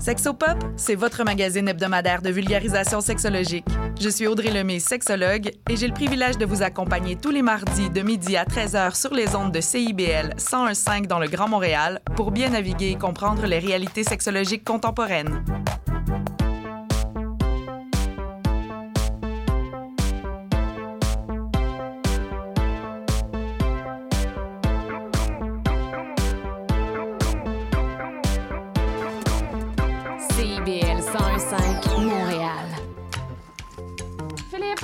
Sexopop, c'est votre magazine hebdomadaire de vulgarisation sexologique. Je suis Audrey Lemay, sexologue, et j'ai le privilège de vous accompagner tous les mardis de midi à 13h sur les ondes de CIBL 101.5 dans le Grand Montréal pour bien naviguer et comprendre les réalités sexologiques contemporaines.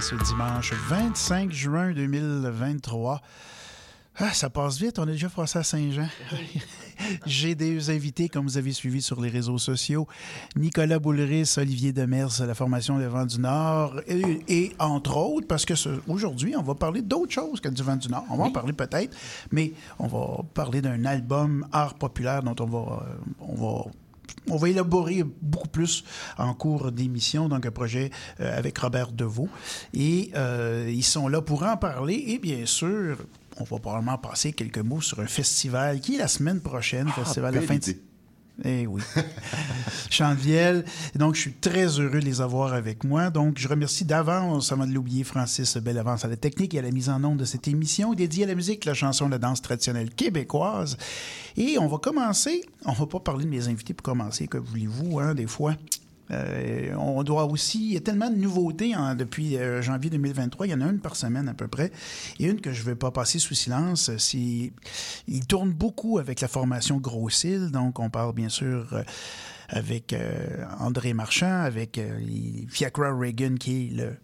Ce dimanche 25 juin 2023. Ah, ça passe vite, on est déjà passé à Saint-Jean. J'ai des invités, comme vous avez suivi sur les réseaux sociaux, Nicolas Boulris, Olivier Demers, la formation des Vents du Nord, et, et entre autres, parce que aujourd'hui, on va parler d'autre chose que du Vent du Nord. On va en parler peut-être, mais on va parler d'un album art populaire dont on va, euh, on va on va élaborer beaucoup plus en cours d'émission, donc un projet euh, avec Robert Deveau. Et euh, ils sont là pour en parler. Et bien sûr, on va probablement passer quelques mots sur un festival qui est la semaine prochaine, festival la belle fin de... Eh oui. Chandevielle. Et Donc, je suis très heureux de les avoir avec moi. Donc, je remercie d'avance, avant de l'oublier, Francis Belle Avance à la technique et à la mise en onde de cette émission dédiée à la musique, la chanson, la danse traditionnelle québécoise. Et on va commencer. On va pas parler de mes invités pour commencer, que voulez-vous, hein, des fois? Euh, on doit aussi. Il y a tellement de nouveautés hein, depuis euh, janvier 2023. Il y en a une par semaine à peu près. Et une que je ne vais pas passer sous silence, c'est. Il tourne beaucoup avec la formation Grossil. Donc, on parle bien sûr. euh, avec euh, André Marchand, avec Fiacra Reagan, qui est le,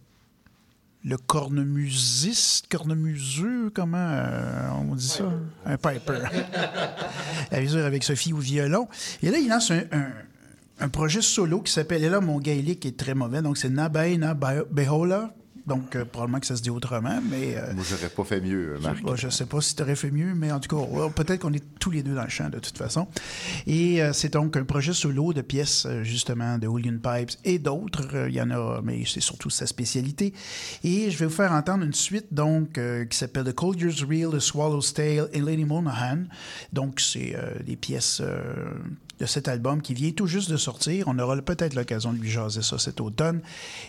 le cornemusiste, cornemuseux, comment euh, on dit ça? Un piper. Elle mesure avec Sophie au violon. Et là, il lance un, un- un projet solo qui s'appelle, et là, mon gaélique est très mauvais, donc c'est Nabaina Behola. Donc, euh, probablement que ça se dit autrement, mais... euh, Moi, j'aurais pas fait mieux, je Marc. sais pas, je sais pas si tu aurais fait mieux, mais en tout cas, ouais, peut-être qu'on est tous les deux dans le champ de toute façon. Et euh, c'est donc un projet solo de pièces, euh, justement, de William Pipes et d'autres. Il y en a, mais c'est surtout sa spécialité. Et je vais vous faire entendre une suite, donc, qui s'appelle The Cold Year's Reel, The Swallow's Tale et Lady Monahan. Donc, c'est des pièces de cet album qui vient tout juste de sortir. On aura peut-être l'occasion de lui jaser ça cet automne.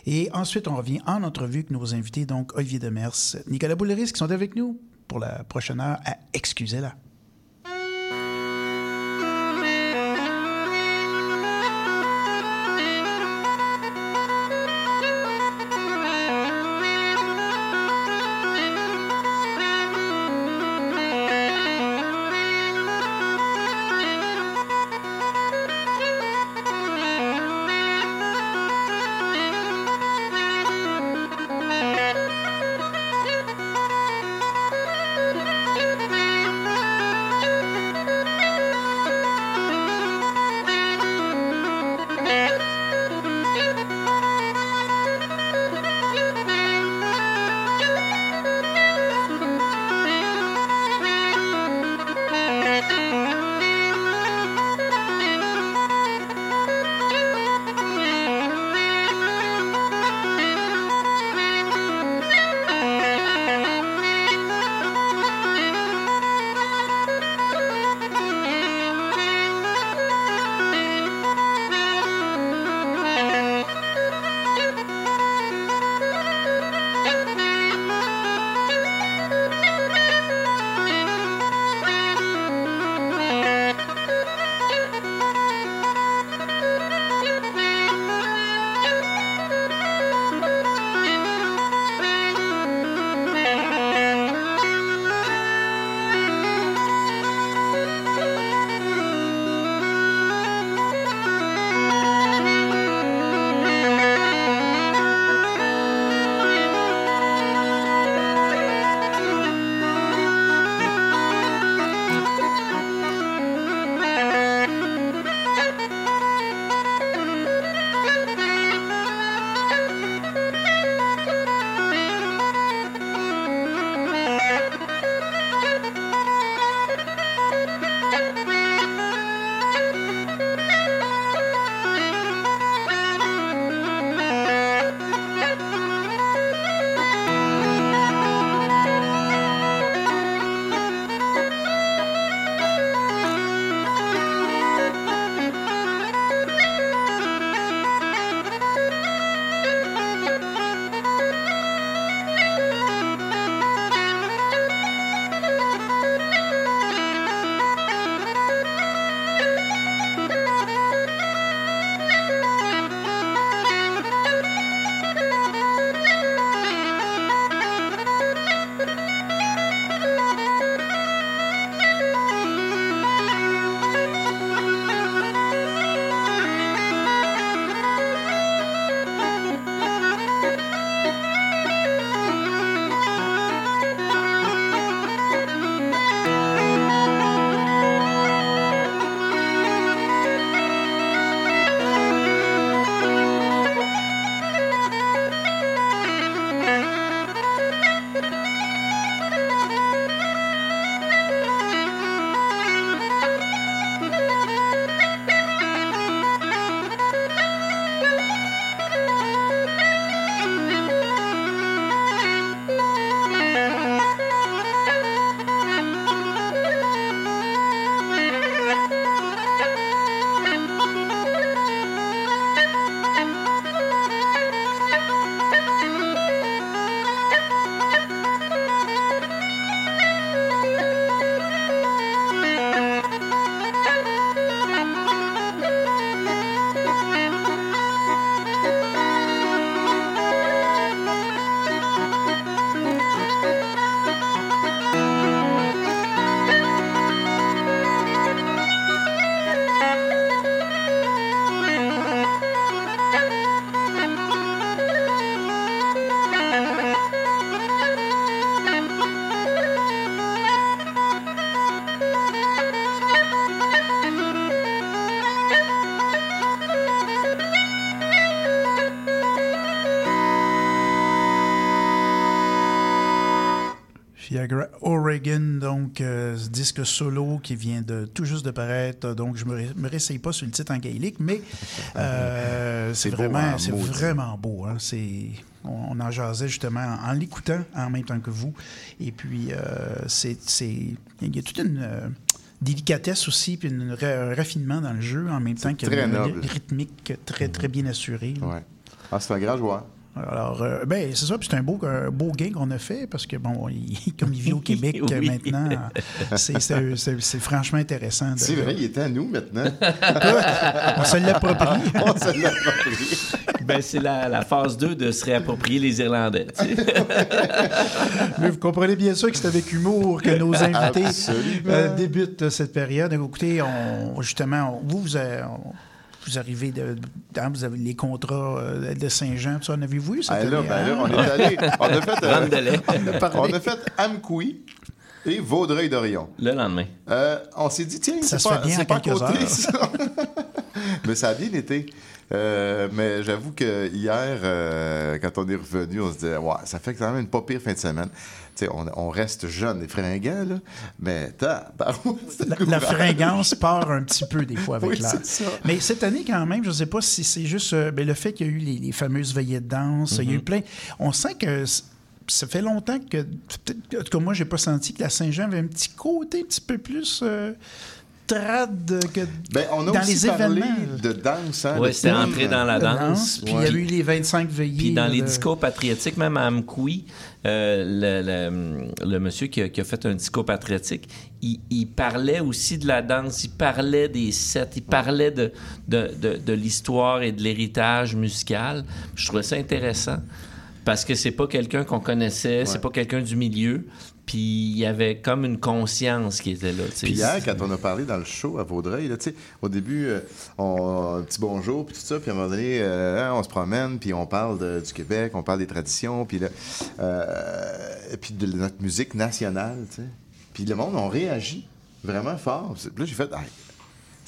Et ensuite, on revient en entrevue avec nos invités, donc Olivier Demers, Nicolas Bouleris, qui sont avec nous pour la prochaine heure à Excusez-la. Oregon, donc euh, ce disque solo qui vient de tout juste de paraître. Donc, je me, ré- me réessaye pas sur le titre en gaélique, mais euh, c'est vraiment, hein, c'est vraiment beau. hein. C'est, on, on en jasait justement en, en l'écoutant en même temps que vous. Et puis, euh, c'est, il y a toute une délicatesse aussi, puis une un raffinement dans le jeu en même temps que très une noble. rythmique très, très bien assurée. là. Ouais. Ah, c'est un grand joueur. Alors, euh, ben, c'est ça, puis c'est un beau, un beau gain qu'on a fait parce que, bon, il- comme il vit au Québec euh, Oui. maintenant, c'est, franchement intéressant. de- C'est vrai, il était à nous maintenant. On se l'approprie. On se l'approprie. Ben, c'est la, la phase 2 de se réapproprier les Irlandais. tu sais. Mais vous comprenez bien sûr que c'est avec humour que nos invités euh, débutent cette période. Écoutez, on, justement, on- vous, vous, avez- on- vous arrivez de, hein, vous avez les contrats euh, de Saint-Jean, ça, en avez-vous eu cette Ah, là, année, ben là, hein? on est allé. On a fait, euh, Vente de lait. On a parlé. on a fait Amkoui et Vaudreuil-Dorion. Le lendemain. Euh, on s'est dit, tiens, Ça c'est se pas, fait bien c'est en pas à quelques côté, heures. ça. mais ça a bien été. Euh, mais j'avoue que hier, euh, quand on est revenu, on se disait, ouais, ça fait quand même une pas pire fin de semaine. On, on reste jeunes et fringants, là, mais La, la fringance part un petit peu des fois avec Oui, l'âge. Mais cette année, quand même, je ne sais pas si c'est juste euh, ben, le fait qu'il y a eu les, les fameuses veillées de danse. Il y a eu Mm-hmm. plein. On sent que ça fait longtemps que. peut-être- En tout cas, moi, j'ai pas senti que la Saint-Jean avait un petit côté un petit peu plus. euh, trad que Ben, on a dans aussi les parlé événements. de danse. Hein, Ouais, le c'était entré dans la danse. Puis il y a eu les 25 veillées. Puis dans les discours patriotiques, même à Amkoui, euh, le, le- le monsieur qui a, qui a fait un discours patriotique, il, il parlait aussi de la danse, il parlait des sets, il parlait de, de, de- de l'histoire et de l'héritage musical. Je trouvais ça intéressant parce que c'est pas quelqu'un qu'on connaissait, c'est pas quelqu'un du milieu. Puis il y avait comme une conscience qui était là. Puis hier, quand on a parlé dans le show à Vaudreuil, au début, euh, on, un petit bonjour, puis tout ça, puis à un moment donné, euh, hein, on se promène, puis on parle du Québec, on parle des traditions, puis euh, de notre musique nationale. Puis le monde, on réagit vraiment fort. Là, j'ai fait,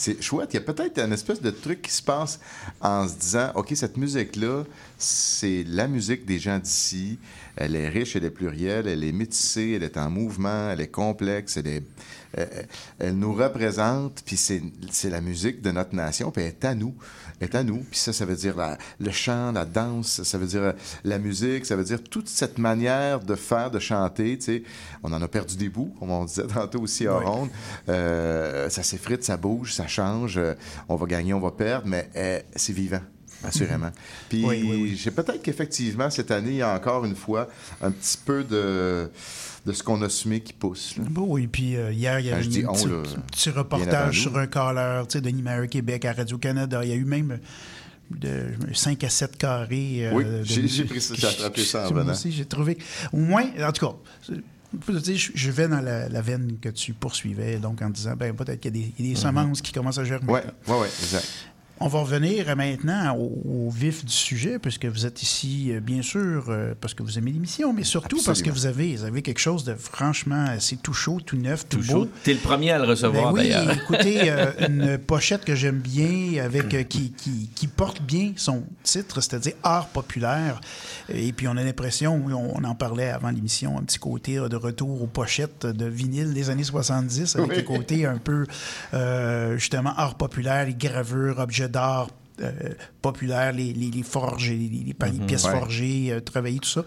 c'est chouette. Il y a peut-être un espèce de truc qui se passe en se disant, OK, cette musique-là, c'est la musique des gens d'ici. Elle est riche, elle est plurielle, elle est métissée, elle est en mouvement, elle est complexe, elle, est, euh, elle nous représente, puis c'est c'est la musique de notre nation, puis elle est à nous. Est à nous. Puis ça, ça veut dire la- le chant, la danse, ça veut dire la musique, ça veut dire toute cette manière de faire, de chanter. tu sais. On en a perdu des bouts, comme on disait tantôt aussi en ronde. Euh, ça s'effrite, ça bouge, ça change. euh, on va gagner, on va perdre, mais euh, c'est vivant. Assurément. Puis, Oui, oui, oui. j'ai peut-être qu'effectivement, cette année, il y a encore une fois un petit peu de, de ce qu'on a semé qui pousse. là. Bon, oui, puis euh, hier, il y avait un petit, là, petit reportage sur un caller, tu sais, de Numéro Québec à Radio-Canada. Il y a eu même de 5 à 7 carrés. euh, Oui, de j'ai- pris ça, j'ai attrapé ça en Moi venant. aussi, j'ai trouvé. Au moins, en tout cas. Je vais dans la, la veine que tu poursuivais, donc en disant, ben peut-être qu'il y a des, il y a des semences qui commencent à germer. Oui, oui, oui, exact. On va revenir maintenant au, au vif du sujet, puisque vous êtes ici, euh, bien sûr, euh, parce que vous aimez l'émission, mais surtout parce que vous avez, vous avez quelque chose de franchement assez tout chaud, tout neuf, tout, Tout beau. T'es le premier à le Ben recevoir, oui, d'ailleurs. écoutez, euh, une pochette que j'aime bien, avec euh, qui, qui, qui porte bien son titre, c'est-à-dire art populaire. Et puis on a l'impression, oui, on, en parlait avant l'émission, un petit côté de retour aux pochettes de vinyle des années 70, avec Oui. le côté un peu euh, justement art populaire, les gravures, objets d'art. euh, populaires, les, les, les forges, les, les- les pa- les pièces Ouais. forgées, euh, travaillées, tout ça.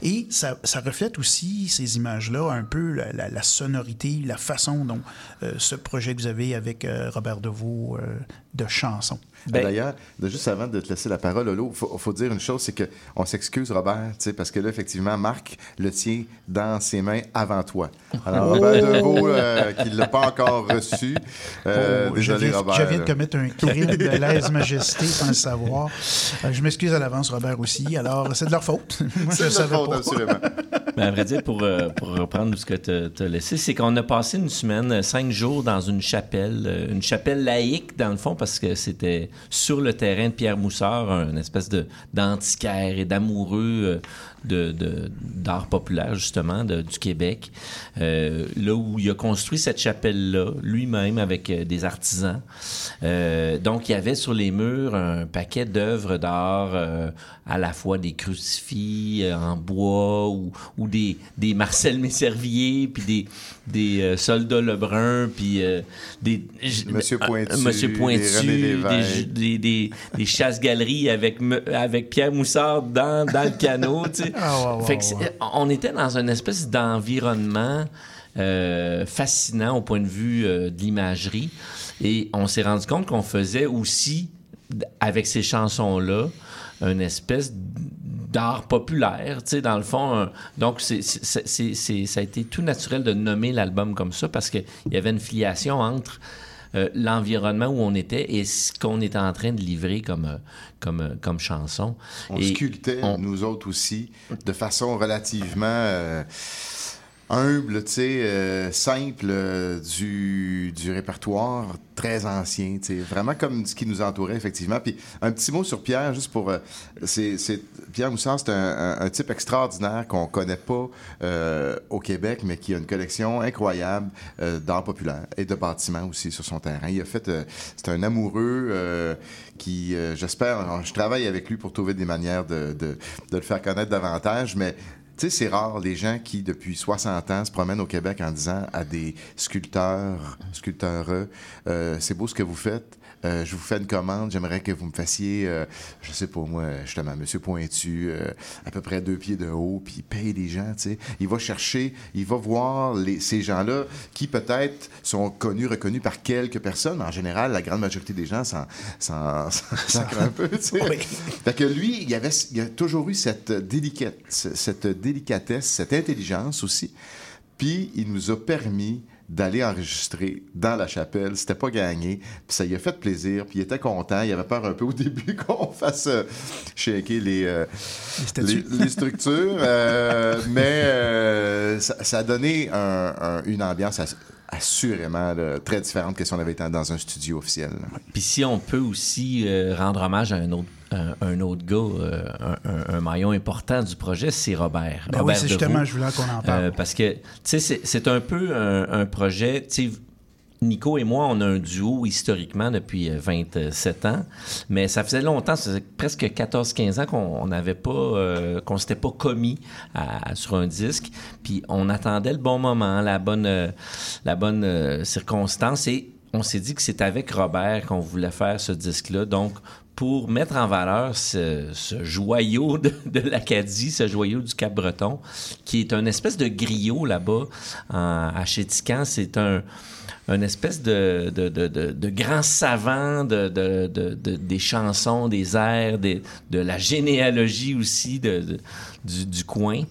Et ça, ça reflète aussi, ces images-là, un peu la, la- la sonorité, la façon dont euh, ce projet que vous avez avec euh, Robert Deveau euh, de chansons. Ben- D'ailleurs, de- juste avant de te laisser la parole, Lolo, il faut, faut dire une chose, c'est que on s'excuse, Robert, tu sais, parce que là, effectivement, Marc le tient dans ses mains avant toi. Alors, Robert Deveau, euh, qui ne l'a pas encore reçu, euh, Oh, je, désolé, viens, Robert. je viens de commettre un crime de lèse-majesté sans le savoir. Euh, je m'excuse à l'avance, Robert, aussi. Alors, c'est de leur faute. Moi, C'est je de la faute, pas. absolument. Mais à vrai dire, pour, euh, pour reprendre ce que tu as laissé, c'est qu'on a passé une semaine, euh, cinq jours dans une chapelle, euh, une chapelle laïque dans le fond, parce que c'était sur le terrain de Pierre Moussard, un espèce de d'antiquaire et d'amoureux de, de- d'art populaire, justement, de- du Québec. Euh, là où il a construit cette chapelle-là, lui-même, avec euh, des artisans. Euh, donc, il y avait sur les murs un paquet d'œuvres d'art, euh, à la fois des crucifix euh, en bois ou, ou des, des Marcel Messervier, puis des, des euh, soldats Lebrun, puis euh, des... Monsieur Pointu, Monsieur Pointu, des, des, des, des chasse-galeries avec, avec Pierre Moussard dans, dans le canot, tu sais. Ah, Fait que on était dans une espèce d'environnement euh, fascinant au point de vue euh, de l'imagerie. Et on s'est rendu compte qu'on faisait aussi, avec ces chansons-là, une espèce d'art populaire, tu sais, dans le fond. un- donc, c'est- ça a été tout naturel de nommer l'album comme ça parce qu'il y avait une filiation entre euh, l'environnement où on était et ce qu'on était en train de livrer comme, euh, comme, euh, comme chanson. On Et sculptait, on- nous autres aussi, de façon relativement euh, humble, tu sais, euh, simple, euh, du, du répertoire très ancien, tu sais, vraiment comme ce qui nous entourait, effectivement. Puis un petit mot sur Pierre, juste pour... euh, c'est, Pierre Moussard, c'est un, type extraordinaire qu'on connaît pas au Québec, mais qui a une collection incroyable d'art populaire et de bâtiments aussi sur son terrain. Il a fait... c'est un amoureux qui, j'espère... Je travaille avec lui pour trouver des manières de, de, de le faire connaître davantage, mais tu sais, c'est rare les gens qui, depuis 60 ans, se promènent au Québec en disant à des sculpteurs, sculpteurs, euh, c'est beau ce que vous faites. Euh, je vous fais une commande, j'aimerais que vous me fassiez, euh, je sais pas moi, justement, Monsieur Pointu, euh, à peu près deux pieds de haut, puis il paye les gens, tu sais. Il va chercher, il va voir les, ces gens-là qui peut-être sont connus, reconnus par quelques personnes, mais en général, la grande majorité des gens s'en, un peu, tu sais. Oui. Fait que lui, il, y avait, il a toujours eu cette, délicate, cette délicatesse, cette intelligence aussi. Puis il nous a permis d'aller enregistrer dans la chapelle. C'était pas gagné. Puis ça lui a fait plaisir. Puis il était content. Il avait peur un peu au début qu'on fasse euh, shaker les, euh, Les les, les structures. euh, mais euh, ça, ça a donné un- un- une ambiance ass- assurément là, très différente que si on avait été dans un studio officiel. Puis si on peut aussi euh, rendre hommage à un autre, un, un autre gars, euh, un, maillon important du projet, c'est Robert. Ben oui, c'est justement, je voulais qu'on en parle. Euh, parce que, tu sais, c'est- un peu un, un projet, tu sais, Nico et moi, on a un duo historiquement depuis euh, 27 ans, mais ça faisait longtemps, ça faisait presque 14-15 ans qu'on on n'avait pas, euh, qu'on s'était pas commis à- sur un disque, puis on attendait le bon moment, la bonne, euh, la bonne euh, circonstance, et on s'est dit que c'est avec Robert qu'on voulait faire ce disque-là, donc pour mettre en valeur ce, joyau de, l'Acadie, ce joyau du Cap-Breton, qui est un espèce de griot là-bas à Chétican. C'est un, un espèce de, de, de, de- de grand savant de, de, de- de- des chansons, des airs, des- de la généalogie aussi de, de- du, du coin.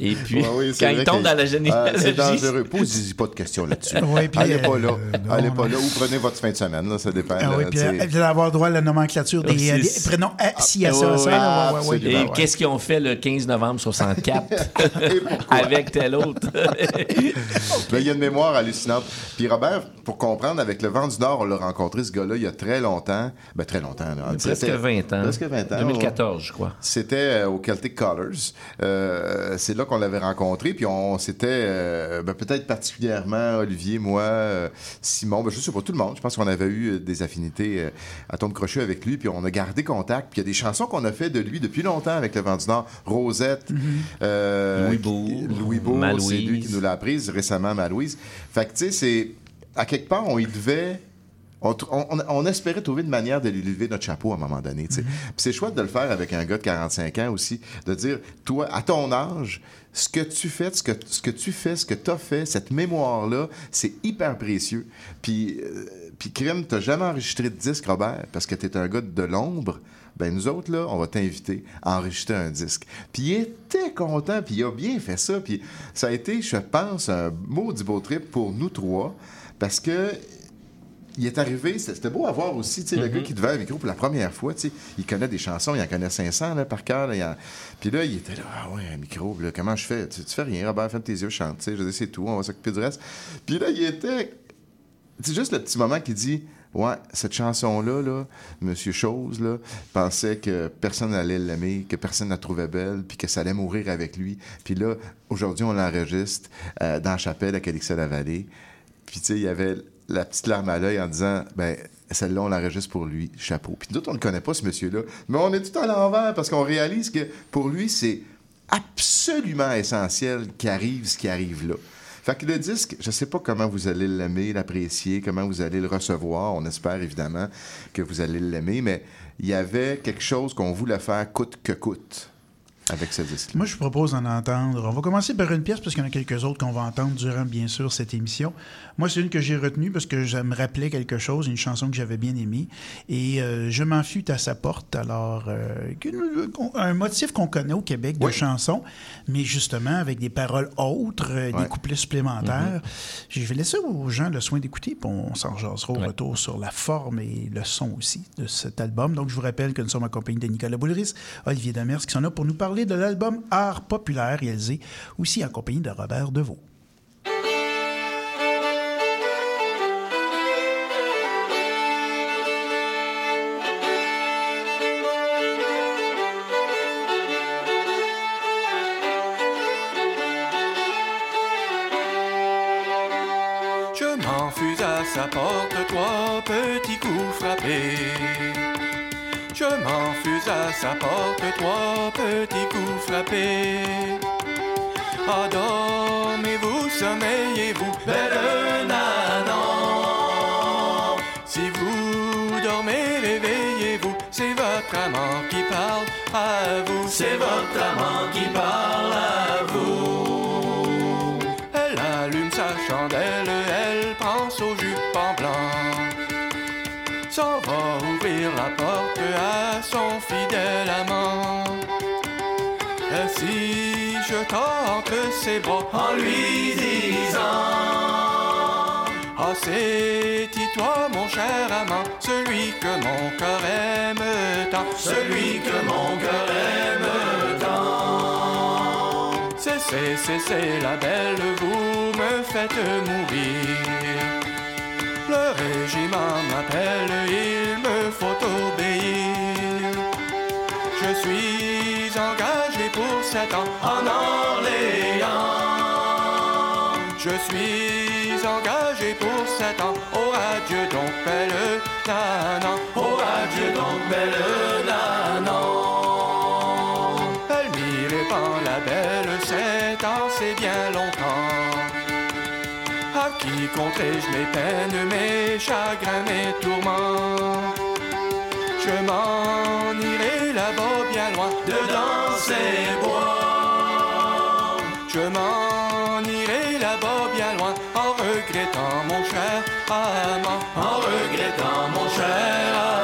Et puis, Ouais, oui, quand il tombe dans la Ah, généalogie... c'est dangereux. Posez-y pas de questions là-dessus. Ouais, puis, Allez pas euh, là. non, Allez non. pas là. Ou prenez votre fin de semaine. Là, ça dépend. Ah là, oui, puis euh, vous allez avoir droit à la nomenclature des, euh, des prénoms A, si, à Ouais, ça, ça. ouais, là, ouais, ouais, ouais. absolument. Et ouais. qu'est-ce qu'ils ont fait le 15 novembre 64 avec tel autre? Il y a une mémoire hallucinante. Puis Robert, pour comprendre, avec le Vent du Nord, on l'a rencontré, ce gars-là, il y a très longtemps. Ben, très longtemps. Là. Presque C'était- 20 ans. Presque 20 ans. 2014, je crois. C'était euh, au Celtic Colors. Euh, c'est là qu'on l'avait rencontré. Puis on s'était, euh, ben, peut-être particulièrement Olivier, moi, Simon, ben, je sais pas, tout le monde. Je pense qu'on avait eu des affinités à ton crochet avec lui. Puis on a gardé contact. Puis il y a des chansons qu'on a fait de lui depuis longtemps avec le Vent du Nord. Rosette, euh, Louis Bourg, Louis Malouise. c'est lui qui nous l'a apprise récemment, Malouise. Fait que, tu sais, c'est. À quelque part, on y devait. On, espérait trouver une manière de lui lever notre chapeau à un moment donné. tu. Puis c'est chouette de le faire avec un gars de 45 ans aussi, de dire, toi, à ton âge, ce que tu fais, ce que, ce que tu fais, ce que tu as fait, cette mémoire-là, c'est hyper précieux. Puis, euh, puis Crème, t'as jamais enregistré de disque, Robert, parce que tu es un gars de l'ombre. Ben nous autres, là, on va t'inviter à enregistrer un disque. Puis il était content, puis il a bien fait ça. Puis ça a été, je pense, un maudit beau trip pour nous trois, parce que il est arrivé, c'était beau à voir aussi, tu sais, le gars qui devait un micro pour la première fois, tu sais, il connaît des chansons, il en connaît 500 là, par cœur. là, il en- Puis là, il était là, ah ouais, un micro, là, comment je fais? Tu, tu fais rien, Robert, ferme tes yeux, chante, tu sais, je dis, c'est tout, on va s'occuper du reste. Puis là, il était, c'est juste le petit moment qui dit, ouais, cette chanson-là, là, Monsieur Chose, là, pensait que personne n'allait l'aimer, que personne ne la trouvait belle, puis que ça allait mourir avec lui. Puis là, aujourd'hui, on l'enregistre euh, dans la chapelle à Calixa-la-Vallée. Puis, tu sais, il y avait la petite larme à l'œil en disant, ben, celle-là, on l'enregistre pour lui, chapeau. Puis nous on ne le connaît pas, ce monsieur-là. Mais on est tout à l'envers parce qu'on réalise que pour lui, c'est absolument essentiel qu'arrive ce qui arrive là. Fait que le disque, je sais pas comment vous allez l'aimer, l'apprécier, comment vous allez le recevoir. On espère évidemment que vous allez l'aimer, mais il y avait quelque chose qu'on voulait faire coûte que coûte avec ce disque. Moi, je vous propose d'en entendre. On va commencer par une pièce parce qu'il y en a quelques autres qu'on va entendre durant, bien sûr, cette émission. Moi, c'est une que j'ai retenue parce que ça me rappelait quelque chose, une chanson que j'avais bien aimée. Et euh, Je m'en fus à sa porte. Alors, euh, un motif qu'on connaît au Québec de Oui. chanson, mais justement avec des paroles autres, euh, des couplets supplémentaires. Je vais laisser aux gens le soin d'écouter, puis on s'en jasera au Ouais. retour sur la forme et le son aussi de cet album. Donc, je vous rappelle que nous sommes en compagnie de Nicolas Boulris, Olivier Demers, qui sont là pour nous parler de l'album Art populaire, réalisé aussi en compagnie de Robert Deveau. Frappés. Je m'enfuse à sa porte, trois petits coups frappés. Ah, dormez-vous, sommeillez-vous, belle nanan. Si vous dormez, réveillez-vous, c'est votre amant qui parle à vous. C'est votre amant qui parle à vous. La porte à son fidèle amant. Ainsi je entre ses bras en lui disant Ah c'est toi mon cher amant, celui que mon cœur aime tant, celui que mon cœur aime tant. Cessez, cessez la belle, vous me faites mourir. Le régiment m'appelle, il me faut obéir. Je suis engagé pour sept ans en Orléans. Je suis engagé pour sept ans. Oh adieu donc belle nanan. Oh adieu donc belle nanan. Elle m'y répand la belle qui compterai-je mes peines, mes chagrins, mes tourments Je m'en irai là-bas bien loin, dedans ces bois. Je m'en irai là-bas bien loin, en regrettant mon cher amant, en regrettant mon cher amant.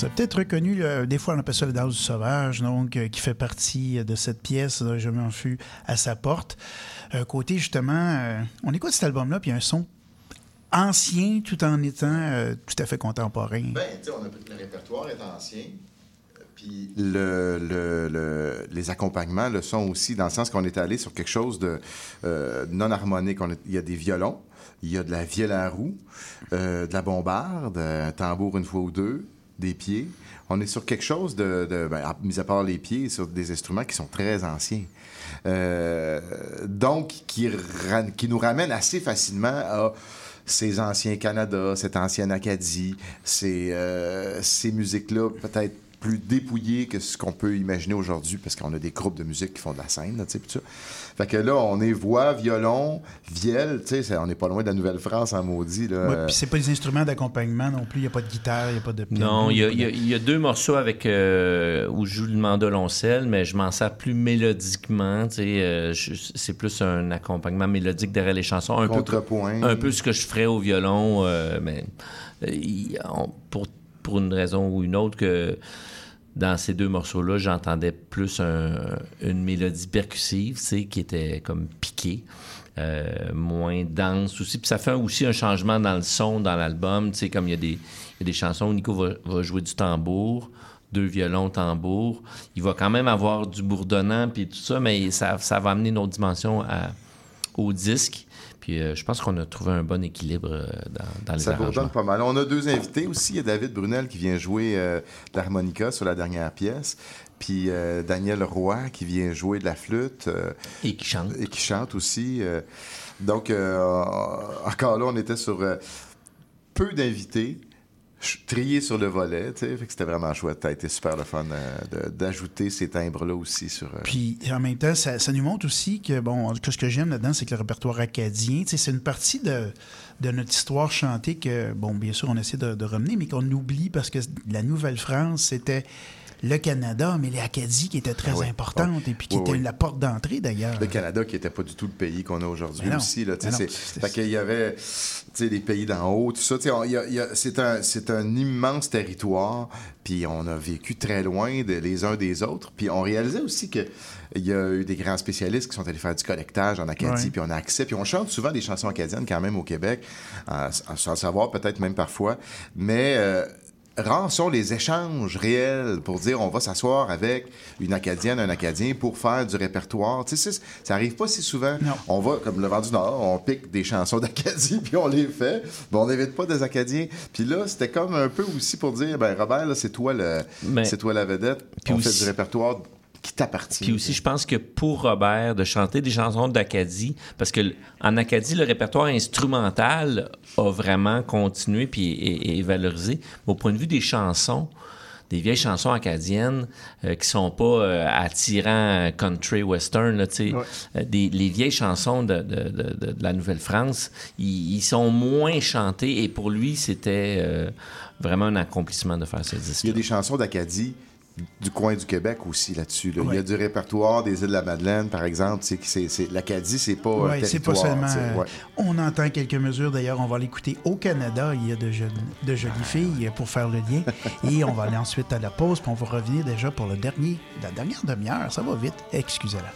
Vous avez peut-être reconnu, le- des fois on appelle ça le danse du sauvage, donc euh, qui fait partie de cette pièce, euh, Je m'en fus à sa porte. Euh, côté justement, euh, on écoute cet album-là, puis il y a un son ancien tout en étant euh, tout à fait contemporain. Ben, tu sais, on a- le répertoire est ancien. Puis le, le- le- les accompagnements le sont aussi, dans le sens qu'on est allé sur quelque chose de euh, non harmonique. On est- il y a des violons, il y a de la vielle à roue, euh, de la bombarde, un tambour une fois ou deux, des pieds. On est sur quelque chose de, ben, mis à part les pieds, sur des instruments qui sont très anciens. Euh, donc, qui nous ramène assez facilement à ces anciens Canada, cette ancienne Acadie, ces, euh, ces musiques-là peut-être plus dépouillées que ce qu'on peut imaginer aujourd'hui, parce qu'on a des groupes de musique qui font de la scène, là, tu sais, tout ça. Fait que là, on est voix, violon, vielle, tu sais, on n'est pas loin de la Nouvelle-France en maudit, là. Ouais, puis c'est pas des instruments d'accompagnement non plus, il n'y a pas de guitare, il n'y a pas de piano. Non, il y, a, y y deux morceaux avec euh, où je joue le mandoloncelle, mais je m'en sers plus mélodiquement. tu sais, euh, c'est plus un accompagnement mélodique derrière les chansons. Un peu, Contrepoint. un peu ce que je ferais au violon, euh, mais euh, on- pour, pour une raison ou une autre que dans ces deux morceaux-là, j'entendais plus un- une mélodie percussive, tu sais, qui était comme piquée. euh, moins dense aussi. Puis ça fait aussi un changement dans le son, dans l'album. Tu sais, comme il y, a des, il des chansons où Nico va, jouer du tambour, deux violons, tambour. Il va quand même avoir du bourdonnant puis tout ça, mais ça, ça va amener une autre dimension à- au disque. Puis euh, je pense qu'on a trouvé un bon équilibre euh, dans, dans les Ça arrangements. bourdonne pas mal. On a deux invités aussi. Il y a David Brunel qui vient jouer euh, de l'harmonica sur la dernière pièce. Puis euh, Daniel Roy qui vient jouer de la flûte euh, Et qui chante. et qui chante aussi. euh. donc, euh, encore là, on était sur euh, peu d'invités, triés sur le volet. tu sais. Fait que c'était vraiment chouette. A été super le fun euh, d'ajouter ces timbres-là aussi sur. euh, Puis en même temps, ça, nous montre aussi que, bon, que ce que j'aime là-dedans, c'est que le répertoire acadien, tu sais, c'est une partie de, de notre histoire chantée que, bon, bien sûr, on essaie de, de ramener, mais qu'on oublie parce que la Nouvelle-France, c'était le Canada, mais l'Acadie qui était très Ah oui. importante et puis qui Oui, oui. la porte d'entrée d'ailleurs. Le Canada, qui n'était pas du tout le pays qu'on a aujourd'hui aussi. Là, fait qu'il y avait les pays d'en haut, tout ça. tu sais, on- il y a- il y a- C'est un, c'est un immense territoire, puis on a vécu très loin de, les uns des autres. Puis on réalisait aussi que il y a eu des grands spécialistes qui sont allés faire du collectage en Acadie, puis on a accès. Puis on chante souvent des chansons acadiennes quand même au Québec, euh, sans le savoir peut-être même parfois. Mais... euh, rares sont les échanges réels pour dire on va s'asseoir avec une Acadienne, un Acadien pour faire du répertoire. Tu sais, ça arrive pas si souvent. Non. On va, comme le vent du Nord, on pique des chansons d'Acadie, puis on les fait. Mais on n'invite pas des Acadiens. Puis là, c'était comme un peu aussi pour dire, ben Robert, là, c'est toi, le, Mais- c'est toi la vedette. Puis on aussi- fait du répertoire qui t'appartient. Puis aussi, je pense que pour Robert, de chanter des chansons d'Acadie, parce que en Acadie, le répertoire instrumental a vraiment continué puis est, est valorisé. Mais au point de vue des chansons, des vieilles chansons acadiennes euh, qui sont pas euh, attirants country western, là, tu sais, Ouais. euh, des, les vieilles chansons de, de- de- de- de la Nouvelle-France, ils, sont moins chantés et pour lui, c'était euh, vraiment un accomplissement de faire ce disque. Il y a des chansons d'Acadie du coin du Québec aussi là-dessus. là. Il y a Ouais. du répertoire des îles de la Madeleine, par exemple. L'Acadie, c'est pas un Oui, c'est pas seulement. euh, ouais. On entend quelques mesures. D'ailleurs, on va l'écouter au Canada. Il y a de, jeunes- de jolies filles euh, pour faire le lien. Et on va aller ensuite à la pause. Puis on va revenir déjà pour le dernier, la dernière demi-heure. Ça va vite. Excusez-la.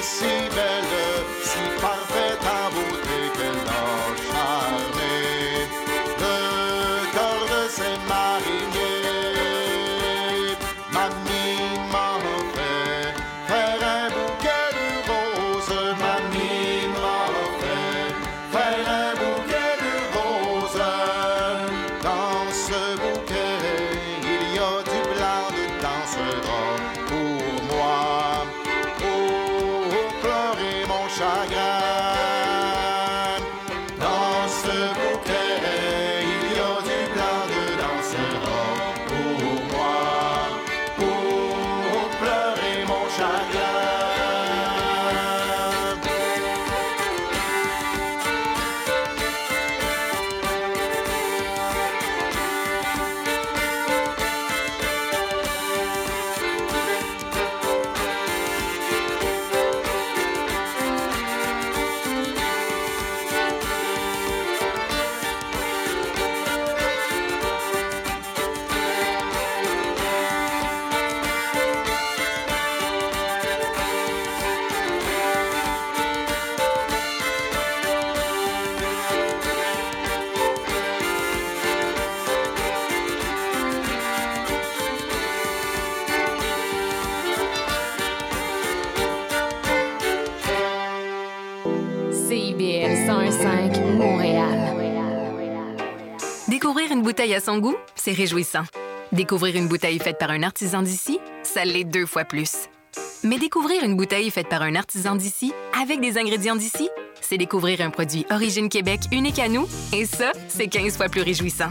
Qui son goût, c'est réjouissant. Découvrir une bouteille faite par un artisan d'ici, ça l'est deux fois plus. Mais découvrir une bouteille faite par un artisan d'ici, avec des ingrédients d'ici, c'est découvrir un produit Origine Québec unique à nous, et ça, c'est 15 fois plus réjouissant.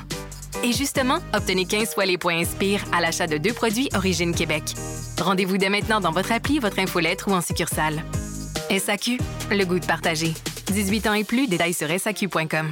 Et justement, obtenez 15 fois les points Inspire à l'achat de deux produits Origine Québec. Rendez-vous dès maintenant dans votre appli, votre infolettre ou en succursale. SAQ, le goût de partager. 18 ans et plus, détails sur SAQ.com.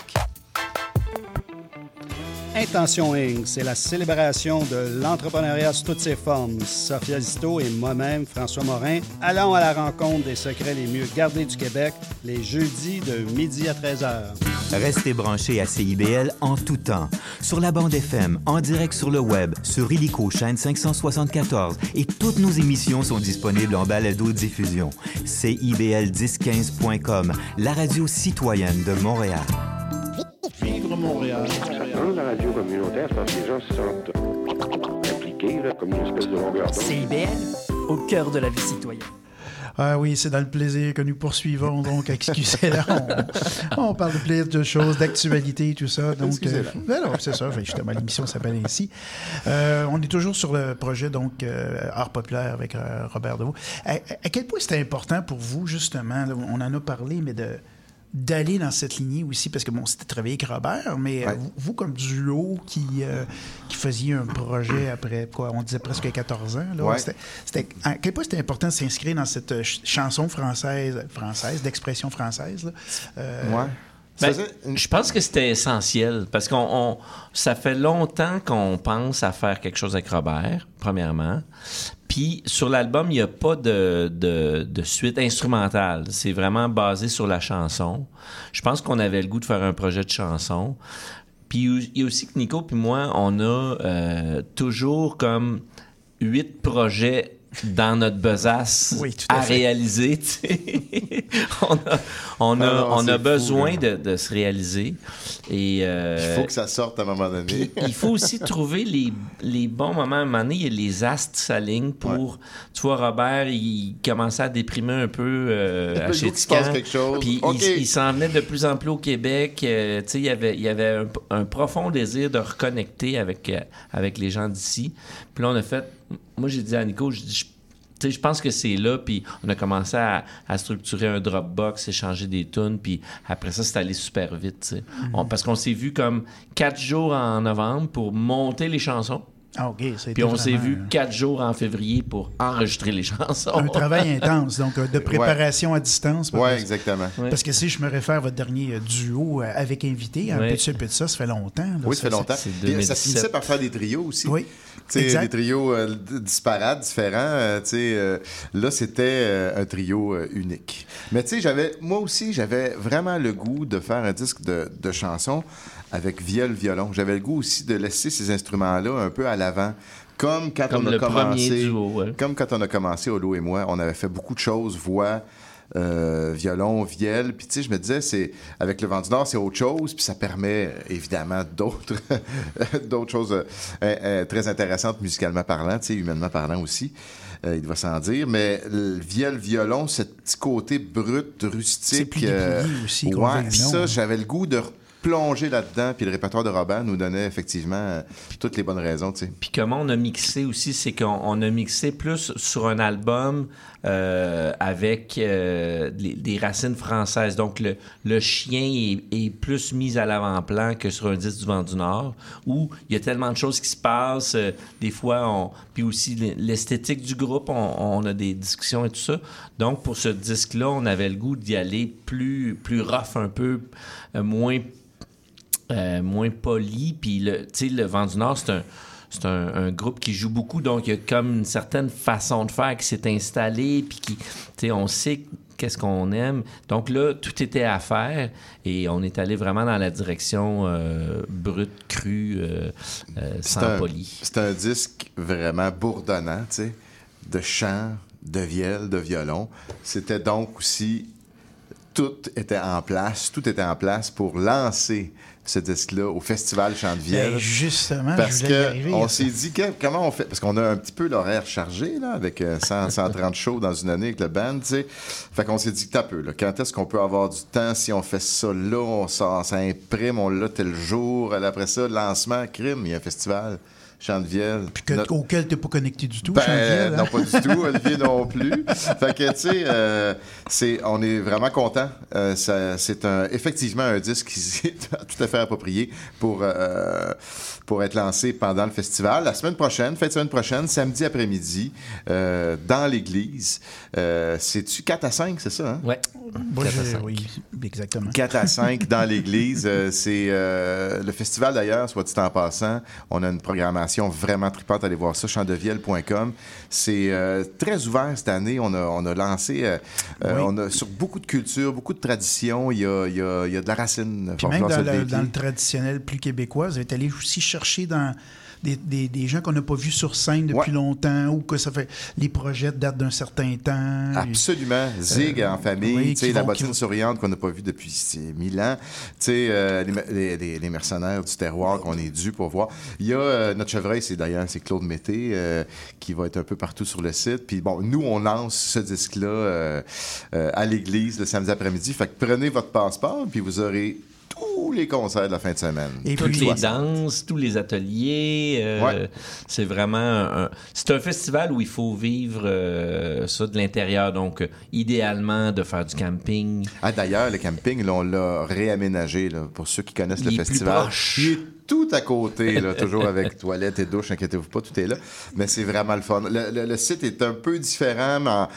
Intention Inc., c'est la célébration de l'entrepreneuriat sous toutes ses formes. Sophia Zito et moi-même, François Morin, allons à la rencontre des secrets les mieux gardés du Québec les jeudis de midi à 13h. Restez branchés à CIBL en tout temps. Sur la bande FM, en direct sur le web, sur Illico chaîne 574 et toutes nos émissions sont disponibles en balado-diffusion. CIBL1015.com, la radio citoyenne de Montréal. Vivre Montréal. Dans la radio communautaire, c'est parce que les gens se sentent impliqués, là, comme une espèce de longueur d'onde. CIBL, au cœur de la vie citoyenne. Ah oui, c'est dans le plaisir que nous poursuivons, donc excusez-la. On, on parle de plaisir de choses, d'actualité, tout ça. Donc, euh, ben non, c'est ça. Fait, justement, l'émission s'appelle ainsi. Euh, on est toujours sur le projet donc euh, Art populaire avec euh, Robert Deveau. À, à quel point c'était important pour vous, justement, là, on en a parlé, mais de d'aller dans cette lignée aussi, parce que bon, c'était travaillé avec Robert, mais euh, vous, vous, comme duo qui, euh, qui faisiez un projet après, quoi, on disait presque 14 ans, là, Ouais. c'était, c'était- à quel point c'était important de s'inscrire dans cette euh, ch- chanson française, française d'expression française, là. Euh, Ouais. Ben, je pense que c'était essentiel parce qu'on on- ça fait longtemps qu'on pense à faire quelque chose avec Robert, premièrement. Puis sur l'album, il n'y a pas de, de, de suite instrumentale. C'est vraiment basé sur la chanson. Je pense qu'on avait le goût de faire un projet de chanson. Puis il y a aussi que Nico puis moi, on a euh, toujours comme huit projets dans notre besace Oui, à réaliser. on a, on a, Ah non, on c'est a besoin de, de se réaliser. Et, euh, Il faut que ça sorte à un moment donné. il faut aussi trouver les, les bons moments. À un moment donné, les astres s'alignent pour... Tu vois, Robert, il commençait à déprimer un peu euh, à. Puis il, il s'en venait de plus en plus au Québec. Euh, tu sais, il y avait, il y avait un, un profond désir de reconnecter avec, euh, avec les gens d'ici. Puis là, on a fait... Moi, j'ai dit à Nico, je dis, je- tu sais, je pense que c'est là, puis on a commencé à, à structurer un Dropbox, échanger des tunes, puis après ça, c'est allé super vite, tu sais. On- parce qu'on s'est vu comme quatre jours en novembre pour monter les chansons. Ah, OK. Puis on s'est vu quatre jours en février pour enregistrer les chansons. Un travail intense, donc euh, de préparation à distance. Ouais, exactement. Parce que si je me réfère à votre dernier euh, duo euh, avec invité, un Ouais. peu de ça, un peu de ça, ça fait longtemps. là. Oui, ça fait longtemps. ça 2017. finissait par faire des trios aussi. Oui. Tu sais, Exact. des trios euh, disparates, différents. euh, tu sais, euh, là, c'était euh, un trio euh, unique. Mais tu sais, j'avais, moi aussi, j'avais vraiment le goût de faire un disque de, de chansons avec viol, violon. J'avais le goût aussi de laisser ces instruments-là un peu à l'avant. Comme quand Comme on a le premier commencé. duo, ouais. Comme quand on a commencé, Olo et moi, on avait fait beaucoup de choses, voix, euh, violon, vielle. Puis tu sais, je me disais, c'est avec le vent du Nord, c'est autre chose. Puis ça permet évidemment d'autres d'autres choses euh, euh, très intéressantes musicalement parlant, tu sais, humainement parlant aussi. Euh, il doit s'en dire, mais le vielle, violon, ce petit côté brut, rustique. C'est plus aussi, ouais, ça, hein. j'avais le goût de plonger là-dedans, puis le répertoire de Robin nous donnait effectivement euh, toutes les bonnes raisons, tu sais. Puis comment on a mixé aussi, c'est qu'on on a mixé plus sur un album euh, avec euh, des, racines françaises. Donc le, le chien est, est plus mis à l'avant-plan que sur un disque du Vent du Nord, où il y a tellement de choses qui se passent. euh, des fois, on, puis aussi l'e- l'esthétique du groupe, on, on a des discussions et tout ça. Donc pour ce disque-là, on avait le goût d'y aller plus, plus rough un peu, euh, moins euh, moins poli. Puis, tu sais, le Vent du Nord, c'est un, c'est un, un groupe qui joue beaucoup, donc il y a comme une certaine façon de faire qui s'est installée, puis qui, tu sais, on sait qu'est-ce qu'on aime. Donc là, tout était à faire et on est allé vraiment dans la direction euh, brute, crue, euh, euh, sans un- poli. C'est un disque vraiment bourdonnant, tu sais, de chant, de vielle, de violon. C'était donc aussi tout était en place, tout était en place pour lancer ce disque-là au Festival Chant de Vielle. Ben, justement, parce je voulais y que arriver. on à ça. s'est dit que- comment on fait? Parce qu'on a un petit peu l'horaire chargé là avec euh, 100, 130 shows dans une année avec le band, tu sais. Fait qu'on s'est dit t'as peu là, quand est-ce qu'on peut avoir du temps si on fait ça là, on sort, ça imprime, on l'a tel jour, après ça lancement, crime, il y a un festival Vielle. Que- Notre- auquel tu n'es pas connecté du tout, ben, Chanviel, hein? non, pas du tout. Olivier non plus. Fait que, tu sais, euh, c'est, on est vraiment content. Euh, ça- c'est un, effectivement un disque qui est tout à fait approprié pour, euh, pour être lancé pendant le festival. La semaine prochaine, fin de semaine prochaine, samedi après-midi, euh, dans l'église. Euh, c'est-tu 4 à 5, c'est ça? Hein? Ouais. Moi, 4 à je- 5. oui, exactement. 4 à 5 dans l'église. Euh, c'est euh, le festival d'ailleurs, soit dit en passant. On a une programmation vraiment tripante. Allez voir ça, chandevielle.com. C'est euh, très ouvert cette année. On a, on a lancé, euh, euh, Oui. on a sur beaucoup de cultures, beaucoup de traditions. Il y a, il y a, il y a de la racine. Puis même dans le, dans le traditionnel plus québécois, vous êtes allé aussi chercher dans des, des- des gens qu'on n'a pas vus sur scène depuis Ouais. longtemps ou que ça fait les projets datent d'un certain temps. Absolument. Zig en famille, Euh, oui, tu sais, qui la vont- bottine souriante qu'on n'a pas vue depuis mille ans, tu sais, euh, les, les- les- les mercenaires du terroir qu'on est dû pour voir. Il y a euh, notre chevreuil, c'est d'ailleurs c'est Claude Mété euh, qui va être un peu partout sur le site. Puis bon, nous on lance ce disque-là euh, euh, à l'église le samedi après-midi. Fait que prenez votre passeport puis vous aurez tous les concerts de la fin de semaine. Et Toutes les 60. danses, tous les ateliers. euh, Ouais. C'est vraiment un, c'est un festival où il faut vivre euh, ça de l'intérieur. Donc, euh, idéalement, de faire du camping. Ah, d'ailleurs, le camping, là, on l'a réaménagé, là, pour ceux qui connaissent le plus festival. proche. Il est tout à côté, là, toujours avec toilette et douche, inquiétez-vous pas, tout est là. Mais c'est vraiment le fun. Le, le- le site est un peu différent, mais,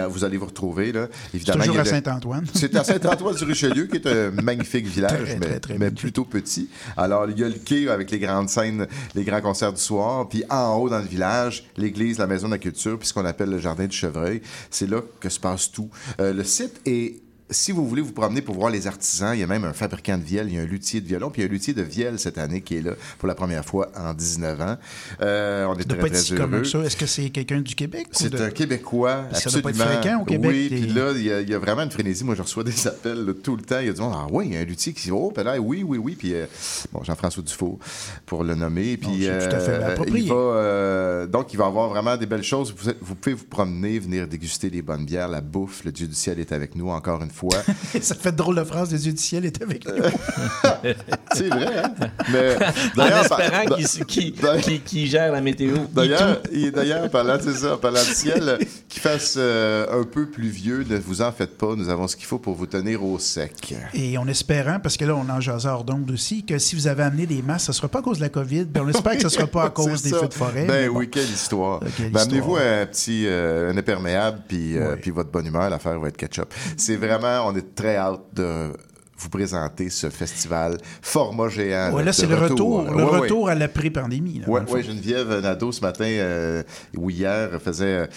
mais vous allez vous retrouver, là. C'est Évidemment, toujours à Saint-Antoine. c'est à Saint-Antoine-du-Richelieu, qui est un magnifique village, Très, mais, très, très mais plutôt petit. Alors, il y a le quai avec les grandes scènes, les grands concerts du soir, puis en haut dans le village, l'église, la maison de la culture, puis ce qu'on appelle le jardin du chevreuil. C'est là que se passe tout. Euh, le site est si vous voulez vous promener pour voir les artisans, il y a même un fabricant de vielle, il y a un luthier de violon, puis il y a un luthier de vielle cette année qui est là pour la première fois en 19 ans. Euh, on est très, pas être très si heureux. Est-ce que c'est quelqu'un du Québec? C'est de- un Québécois, Puis ça doit absolument. pas être fréquent au Québec, Oui, les- puis là, il y, a- il y a vraiment une frénésie. Moi, je reçois des appels là, tout le temps. Il y a du monde, ah oui, il y a un luthier qui dit, oh, là, oui, oui, oui. Puis, euh, bon, Jean-François Dufault, pour le nommer. Puis, Oh, c'est tout à fait euh, approprié. il va, euh, donc, il va avoir vraiment des belles choses. Vous, vous pouvez vous promener, venir déguster les bonnes bières, la bouffe. Le Dieu du ciel est avec nous, encore une fois. Ça fait drôle de phrase, les yeux du ciel est avec nous. C'est vrai, hein? Mais, en par- espérant qu'il qu'il- qu'il- qu'il gère la météo. D'ailleurs, il- d'ailleurs, parlant, c'est ça, parlant du ciel, qu'il fasse euh, un peu pluvieux, ne vous en faites pas. Nous avons ce qu'il faut pour vous tenir au sec. Et on espérant, parce que là, on en jasait hors d'onde aussi, que si vous avez amené des masques, ce ne sera pas à cause de la COVID. puis on espère que ce ne sera pas à cause des ça. feux de forêt. Ben bon. oui, quelle histoire. Ben. Amenez-vous un petit euh, un imperméable, puis, euh, puis votre bonne humeur, l'affaire va être ketchup. C'est vraiment, on est très hâte de vous présenter ce festival format géant. Ouais, là, c'est le retour, le Ouais, ouais. retour à l'après-pandémie. là, Oui. Geneviève Nadeau, ce matin euh, ou hier, faisait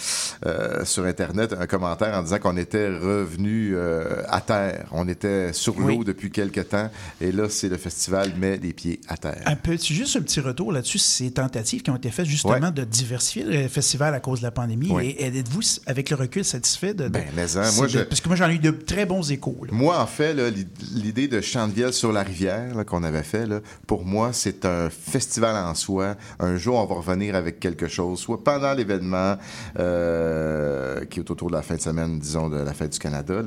euh, sur Internet un commentaire en disant qu'on était revenu euh, à terre. On était sur l'eau Oui. depuis quelque temps. Et là, c'est le festival met les pieds à terre. Un petit, juste un petit retour là-dessus, ces tentatives qui ont été faites justement de diversifier le festival à cause de la pandémie. Oui. Et, et êtes-vous, avec le recul, satisfait de. de- Ben, mais hein, moi, de- je- Parce que moi, j'en ai eu de très bons échos. là. Moi, en fait, là, l'idée de Chandevielle sur la rivière qu'on avait fait, pour moi, c'est un festival en soi. Un jour, on va revenir avec quelque chose, soit pendant l'événement euh, qui est autour de la fin de semaine, disons, de la fête du Canada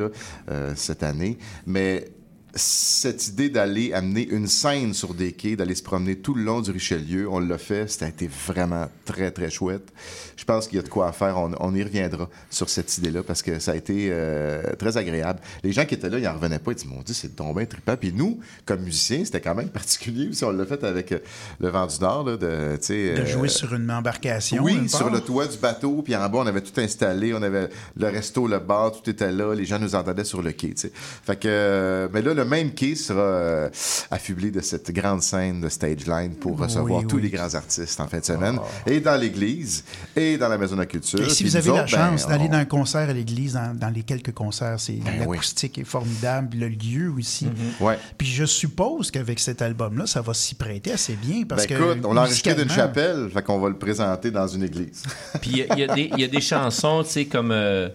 euh, cette année. Mais cette idée d'aller amener une scène sur des quais, d'aller se promener tout le long du Richelieu, on l'a fait, ça a été vraiment très, très chouette. Je pense qu'il y a de quoi à faire. On, on y reviendra sur cette idée-là parce que ça a été euh, très agréable. Les gens qui étaient là, ils n'en revenaient pas. Ils disaient, mon Dieu, c'est tombé trippant. Puis nous, comme musiciens, c'était quand même particulier aussi. On l'a fait avec euh, le vent du Nord, là, de, De euh, jouer sur une embarcation. oui, sur part. le toit du bateau, puis en bas, on avait tout installé. On avait le resto, le bar, tout était là. Les gens nous entendaient sur le quai, tu sais. Fait que, euh, mais là, le même quai sera euh, affublé de cette grande scène de Stage Line pour recevoir Oui, tous les grands artistes en fin de semaine. Et dans l'église, et dans la Maison de la Culture. Et si vous avez la ben, chance d'aller on- dans un concert à l'église, dans, dans les quelques concerts, c'est Ben oui. l'acoustique est formidable, puis le lieu aussi. Ouais. Puis je suppose qu'avec cet album-là, ça va s'y prêter assez bien parce Ben que écoute, on l'a enregistré d'une chapelle, fait qu'on va le présenter dans une église. Puis il y a- y, des- il y a des chansons, tu sais, comme euh,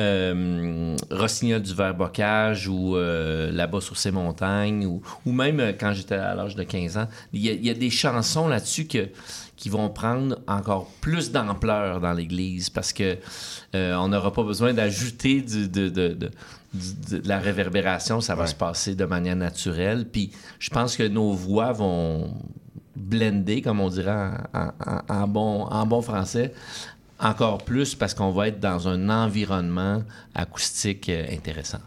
euh, Rossignol du Vert-Bocage ou euh, Là-bas sur ces montagnes, ou, ou même euh, quand j'étais à l'âge de 15 ans. Il y a, il y a des chansons là-dessus que qui vont prendre encore plus d'ampleur dans l'Église parce que euh, on n'aura pas besoin d'ajouter de, de- de- du- de la réverbération, ça va Ouais. se passer de manière naturelle. Puis je pense que nos voix vont blender, comme on dirait en, en- en- en bon, en bon français, encore plus parce qu'on va être dans un environnement acoustique euh, intéressant.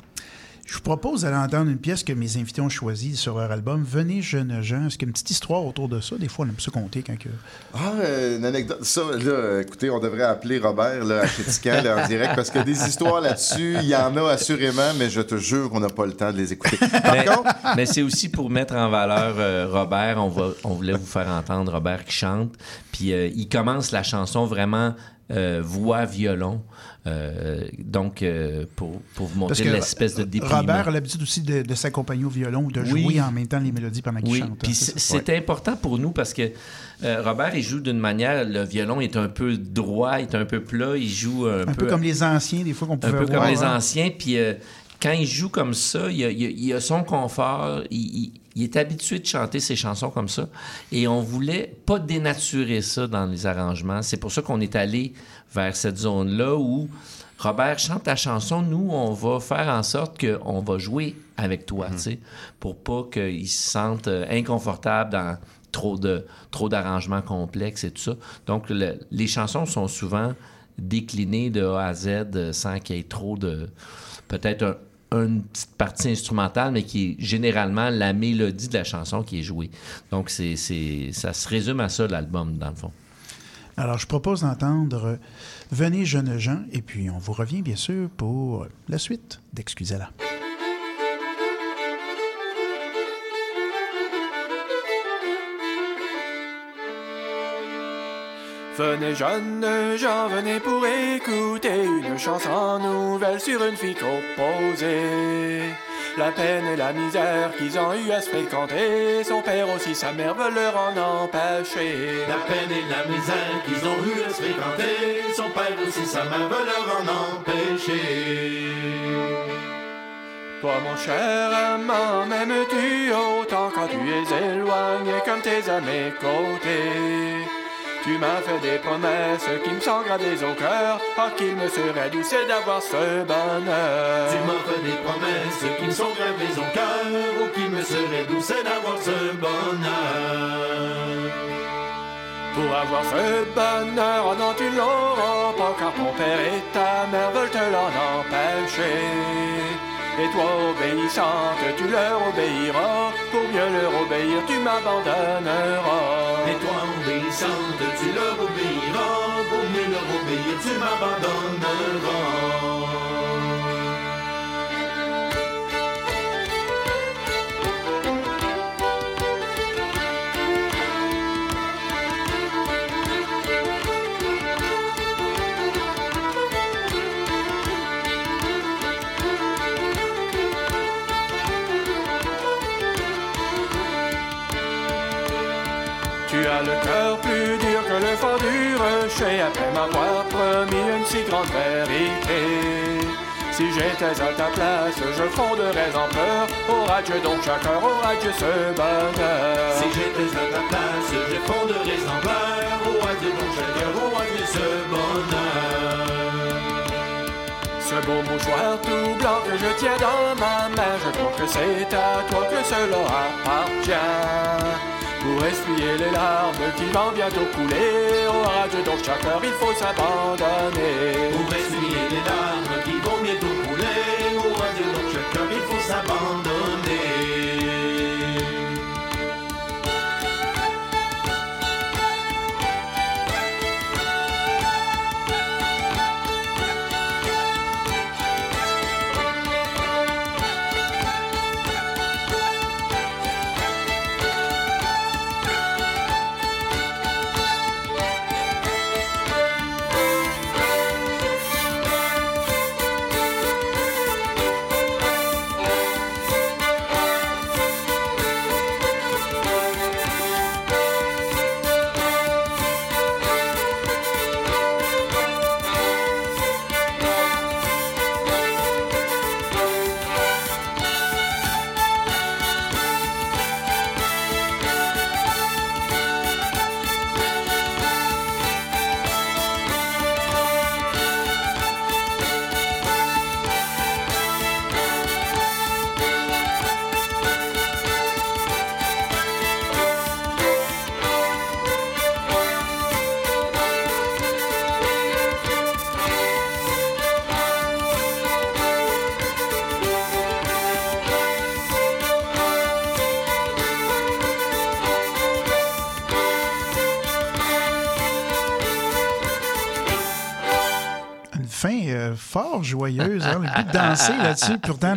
Je vous propose d'aller entendre une pièce que mes invités ont choisie sur leur album Venez jeunes gens. Est-ce qu'il y a une petite histoire autour de ça? Des fois, on aime ça compter quand que... Ah, euh, une anecdote. Ça, là, écoutez, on devrait appeler Robert là, à Chétican, là, en direct, parce que des histoires là-dessus, il y en a assurément, mais je te jure qu'on n'a pas le temps de les écouter. Par Mais, contre, mais c'est aussi pour mettre en valeur euh, Robert. On, va, on voulait vous faire entendre Robert qui chante. Puis euh, il commence la chanson vraiment euh, voix, violon. Euh, donc, euh, pour, pour vous montrer l'espèce de déprimant. Robert a l'habitude aussi de, de s'accompagner au violon ou de Oui. jouer en même temps les mélodies pendant qu'il Oui, chante. puis hein, c'est c'est important pour nous parce que Robert, il joue d'une manière, le violon est un peu droit, est un peu plat, il joue un, Un peu comme les anciens, des fois, qu'on un pouvait peu voir. comme les hein. anciens. Puis quand il joue comme ça, il a, il son confort. Il, il- il est habitué de chanter ses chansons comme ça. Et on voulait pas dénaturer ça dans les arrangements. C'est pour ça qu'on est allé vers cette zone-là où Robert chante ta chanson. Nous, on va faire en sorte qu'on va jouer avec toi, tu sais, pour pas qu'il se sente euh, inconfortable dans trop de trop d'arrangements complexes et tout ça. Donc, le- les chansons sont souvent déclinées de A à Z euh, sans qu'il y ait trop de... Peut-être un- une petite partie instrumentale, mais qui est généralement la mélodie de la chanson qui est jouée. Donc, c'est, ça se résume à ça, l'album, dans le fond. Alors, je propose d'entendre Venez jeunes gens, et puis on vous revient bien sûr pour la suite d'Excusez-la. Venez jeunes gens, venez pour écouter une chanson nouvelle sur une fille composée. La peine et la misère qu'ils ont eu à se fréquenter, son père aussi, sa mère veulent leur en empêcher. La peine et la misère qu'ils ont eu à se fréquenter, son père aussi, sa mère veut leur en empêcher. Toi, mon cher amant, m'aimes-tu autant quand tu es éloigné comme tes à mes côtés? Tu m'as fait des promesses qui me sont gravées au cœur. Ah, qu'il me serait douce d'avoir ce bonheur. Tu m'as fait des promesses qui me sont gravées au cœur. Oh, qu'il me serait douce d'avoir ce bonheur. Pour avoir ce bonheur, oh non, tu l'auras pas, car ton père et ta mère veulent te l'en empêcher. Et toi, obéissante, tu leur obéiras. Pour mieux leur obéir, tu m'abandonneras. Et toi, obéissante, tu leur obéiras. Pour mieux leur obéir, tu m'abandonneras. M'avoir promis une si grande vérité. Si j'étais à ta place, je fonderais en pleurs. Aura-Dieu donc chaque heure, aura-Dieu ce bonheur. Si j'étais à ta place, je fonderais en pleurs. Oh, adieu mon chaleur, oh, adieu ce bonheur. Ce beau mouchoir tout blanc que je tiens dans ma main, je crois que c'est à toi que cela appartient. Pour essuyer les larmes qui vont bientôt couler, oh radieux donc chaque heure il faut s'abandonner. Pour essuyer les larmes qui vont bientôt couler, oh adieu donc chaque heure il faut s'abandonner. Joyeuse. Hein? Le goût de danser là-dessus. Pourtant,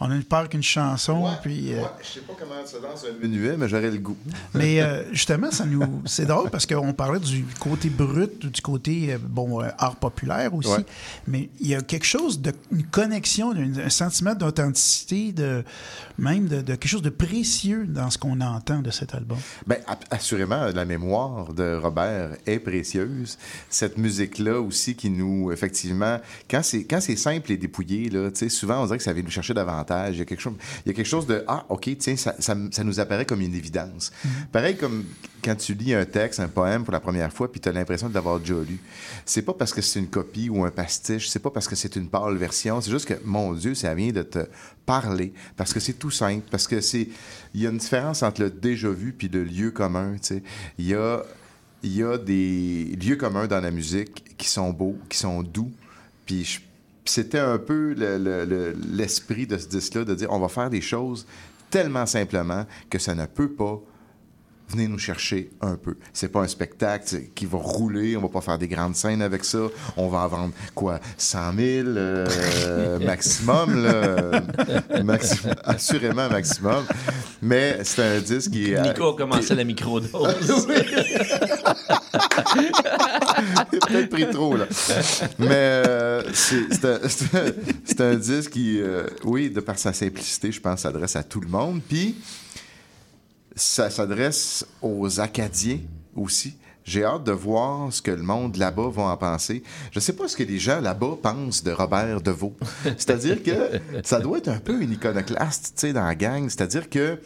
on a eu peur qu'une chanson. puis, euh, Je sais pas comment ça danse un minuet, mais j'aurais le goût. Mais euh, justement, ça nous, c'est drôle parce qu'on parlait du côté brut, du côté euh, bon euh, art populaire aussi. Ouais. Mais il y a quelque chose de une connexion, un sentiment d'authenticité, de même de, de quelque chose de précieux dans ce qu'on entend de cet album. Bien, assurément, la mémoire de Robert est précieuse. Cette musique-là aussi qui nous, effectivement, quand c'est, quand c'est simple et dépouillé, là, tu sais, souvent on dirait que ça vient nous chercher davantage. Il y a quelque chose, il y a quelque chose de Ah, OK, tiens, ça, ça, ça nous apparaît comme une évidence. Pareil comme quand tu lis un texte, un poème pour la première fois, puis tu as l'impression de l'avoir déjà lu. C'est pas parce que c'est une copie ou un pastiche, c'est pas parce que c'est une pâle version, c'est juste que, mon Dieu, ça vient de te parler, parce que c'est tout simple, parce que c'est. Il y a une différence entre le déjà vu puis le lieu commun, tu sais. Il y a, il y a des lieux communs dans la musique qui sont beaux, qui sont doux, puis je- c'était un peu le- le- le- l'esprit de ce disque-là, de dire on va faire des choses tellement simplement que ça ne peut pas venez nous chercher un peu. C'est pas un spectacle qui va rouler, on va pas faire des grandes scènes avec ça. On va en vendre, quoi, 100 000 euh, maximum, là. Maxi- assurément maximum. Mais c'est un disque qui est... Nico a commencé la microdose. Peut-être pris trop, là. Mais euh, c'est un, disque qui, euh, oui, de par sa simplicité, je pense, s'adresse à tout le monde. Puis, ça s'adresse aux Acadiens aussi. j'ai hâte de voir ce que le monde là-bas va en penser. Je sais pas ce que les gens là-bas pensent de Robert Deveau. C'est-à-dire que ça doit être un peu une iconoclaste, tu sais, dans la gang. C'est-à-dire que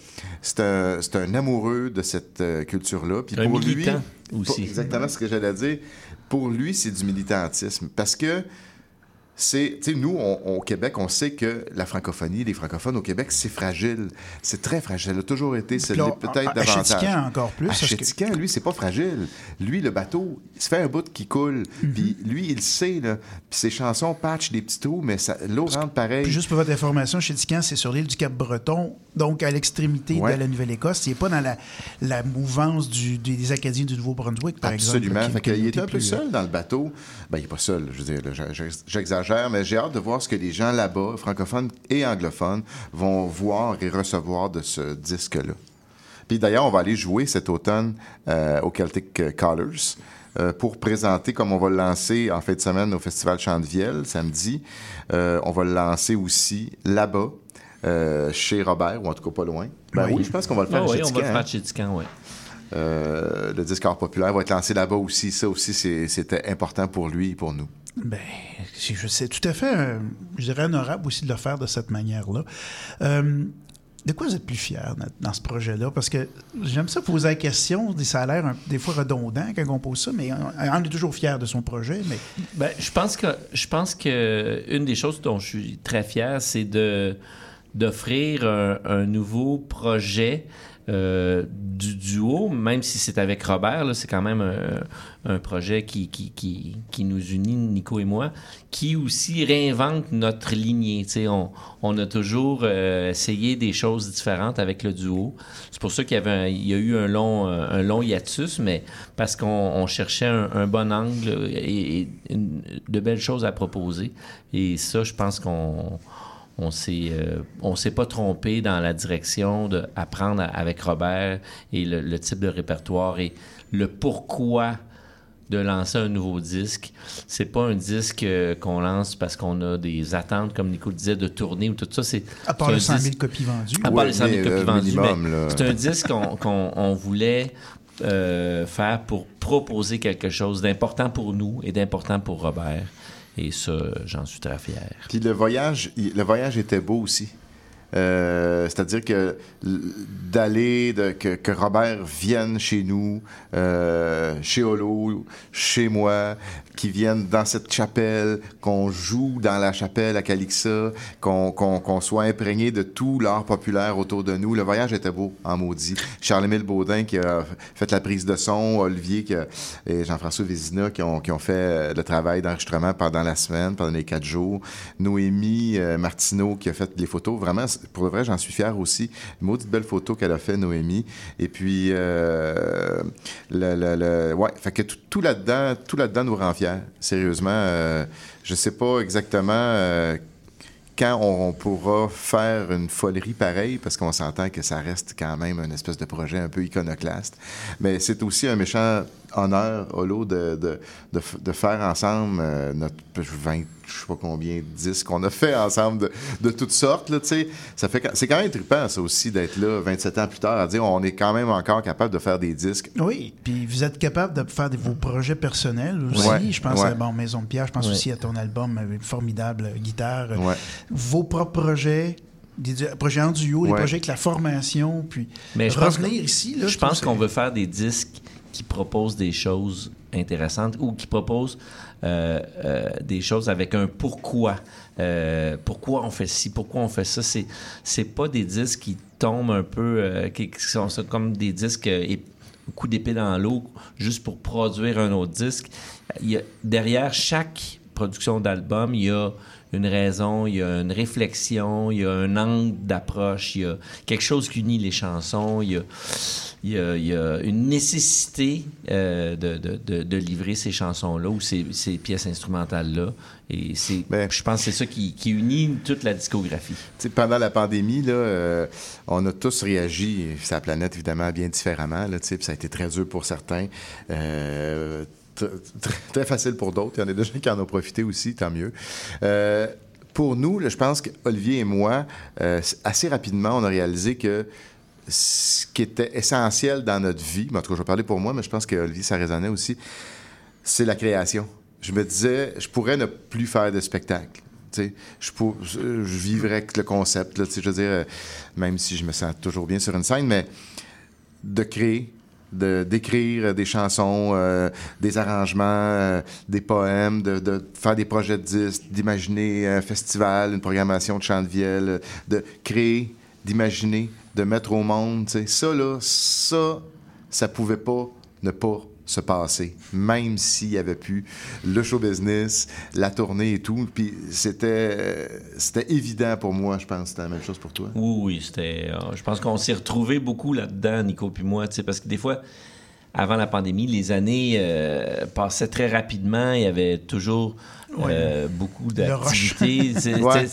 c'est un, un amoureux de cette euh, culture-là. Puis Un pour lui, militant pour- aussi. exactement ce que j'allais dire. Pour lui, c'est du militantisme. Parce que c'est, tu sais, nous, on- au Québec, on sait que la francophonie, les francophones au Québec, c'est fragile. C'est très fragile. Ça a toujours été. Ça l'est peut-être davantage. Encore plus, parce que- lui, c'est pas fragile. Lui, le bateau, il se fait un bout qui coule. Mhm. Puis lui, il sait, là. Puis ses chansons patchent des petits trous, mais l'eau rentre pareil. Puis juste pour votre information, Chétiquan, c'est sur l'île du Cap-Breton, donc à l'extrémité Ouais. de la Nouvelle-Écosse. Il n'est pas dans la, la mouvance du- des, Acadiens du Nouveau-Brunswick, par Absolument. exemple. Fait qui- qui qu'il a était un peu plus- seul dans le bateau. Ben, il n'est pas seul, je veux dire, là, mais j'ai hâte de voir ce que les gens là-bas, francophones et anglophones, vont voir et recevoir de ce disque-là. Puis d'ailleurs, on va aller jouer cet automne euh, au Celtic euh, Colors euh, pour présenter, comme on va le lancer en fin de semaine au Festival Chantevielle, samedi. Euh, on va le lancer aussi là-bas, chez Robert, ou en tout cas pas loin. Ben oui, je pense qu'on va le faire Ah à oui, on va le hein. faire à Chétiquan, oui. Euh, le disque art populaire va être lancé là-bas aussi. Ça aussi, c'était important pour lui et pour nous. Ben, c'est- tout à fait, euh, je dirais, honorable aussi de le faire de cette manière-là. Euh, de quoi vous êtes plus fier dans, ce projet-là? Parce que j'aime ça poser la question, des salaires un- des fois redondants quand on pose ça, mais on, on est toujours fier de son projet. Mais Ben, je pense que je pense que une des choses dont je suis très fier, c'est de d'offrir un, un nouveau projet euh, du duo, même si c'est avec Robert, c'est quand même un, un projet qui, qui, qui, qui nous unit, Nico et moi, qui aussi réinvente notre lignée. On, on a toujours euh, essayé des choses différentes avec le duo. C'est pour ça qu'il y, avait un- y a eu un long, euh, un long hiatus, mais parce qu'on on cherchait un, un bon angle et, et une- de belles choses à proposer. Et ça, je pense qu'on on s'est euh, on s'est pas trompé dans la direction d'apprendre avec Robert et le, le type de répertoire et le pourquoi de lancer un nouveau disque. C'est pas un disque euh, qu'on lance parce qu'on a des attentes, comme Nico disait, de tournée ou tout ça. C'est à part les 100 000 disque- copies vendues. à part Ouais, les 100 000 mais, copies euh, vendues, minimum, mais là. c'est un disque qu'on qu'on- on voulait euh, faire pour proposer quelque chose d'important pour nous et d'important pour Robert. Et ça, j'en suis très fier. Puis le voyage, le voyage était beau aussi. Euh, C'est-à-dire que d'aller, que, que Robert vienne chez nous, euh, chez Holo, chez moi, qu'il vienne dans cette chapelle, qu'on joue dans la chapelle à Calixa, qu'on qu'on- qu'on soit imprégné de tout l'art populaire autour de nous. Le voyage était beau, en maudit. Charles-Émile Baudin qui a fait la prise de son, Olivier qui et Jean-François Vézina qui ont, qui ont fait euh, le travail d'enregistrement pendant la semaine, pendant les quatre jours. Noémie euh, Martineau qui a fait les photos. Vraiment, pour le vrai, j'en suis fier aussi. Maudite belle photo qu'elle a fait, Noémie. Et puis, euh, ouais, fait que tout, là-dedans, tout là-dedans nous rend fiers. Sérieusement, euh, je sais pas exactement euh, quand on, pourra faire une folerie pareille, parce qu'on s'entend que ça reste quand même une espèce de projet un peu iconoclaste. Mais c'est aussi un méchant honneur, Holo, de, de, de, de faire ensemble euh, notre 20, je sais pas combien, de disques qu'on a fait ensemble de, de toutes sortes. Là, tu sais. ça fait, c'est quand même trippant, ça aussi, d'être là 27 ans plus tard, à dire on est quand même encore capable de faire des disques. Oui, puis vous êtes capable de faire des, vos projets personnels aussi. Ouais, je pense ouais. à bon, Maison de Pierre, je pense Ouais. aussi à ton album avec une formidable guitare. Ouais. Vos propres projets, des projets en duo, des Ouais. projets avec la formation, puis Mais je pense, revenir ici. Là, je pense qu'on veut faire des disques qui proposent des choses intéressantes ou qui proposent euh, euh, des choses avec un pourquoi. Euh, pourquoi on fait ci, pourquoi on fait ça? C'est, c'est pas des disques qui tombent un peu, euh, qui, sont comme des disques euh, coup d'épée dans l'eau juste pour produire un autre disque. Derrière chaque production d'album, il y a une raison, il y a une réflexion, il y a un angle d'approche, il y a quelque chose qui unit les chansons, il y a, il y a, il y a une nécessité euh, de, de- de- de livrer ces chansons-là ou ces, ces pièces instrumentales-là. Et c'est, je pense que c'est ça qui, qui unit toute la discographie. Pendant la pandémie, là, euh, on a tous réagi, sa planète évidemment bien différemment, là, ça a été très dur pour certains. Euh, très facile pour d'autres. Il y en a gens qui en ont profité aussi, tant mieux. Euh, pour nous, je pense qu'Olivier et moi, euh, assez rapidement, on a réalisé que ce qui était essentiel dans notre vie, en tout cas, je vais parler pour moi, mais je pense que Olivier, ça résonnait aussi, c'est la création. Je me disais, je pourrais ne plus faire de spectacle. Je, pour- je vivrais avec le concept, là, je veux dire, euh, même si je me sens toujours bien sur une scène, mais de créer, d'écrire des chansons, euh, des arrangements, euh, des poèmes, de, faire des projets de disques, d'imaginer un festival, une programmation de chant de vielle, de créer, d'imaginer, de mettre au monde. Ça, là, ça, ça pouvait pas ne pas se passer, même s'il y avait plus le show business, la tournée et tout. Puis c'était, euh, c'était évident pour moi, je pense. que C'était la même chose pour toi. Oui, oui, c'était. euh, je pense qu'on s'est retrouvés beaucoup là-dedans, Nico puis moi, tu sais, parce que des fois, avant la pandémie, les années euh, passaient très rapidement. Il y avait toujours euh, beaucoup d'activités. Ouais.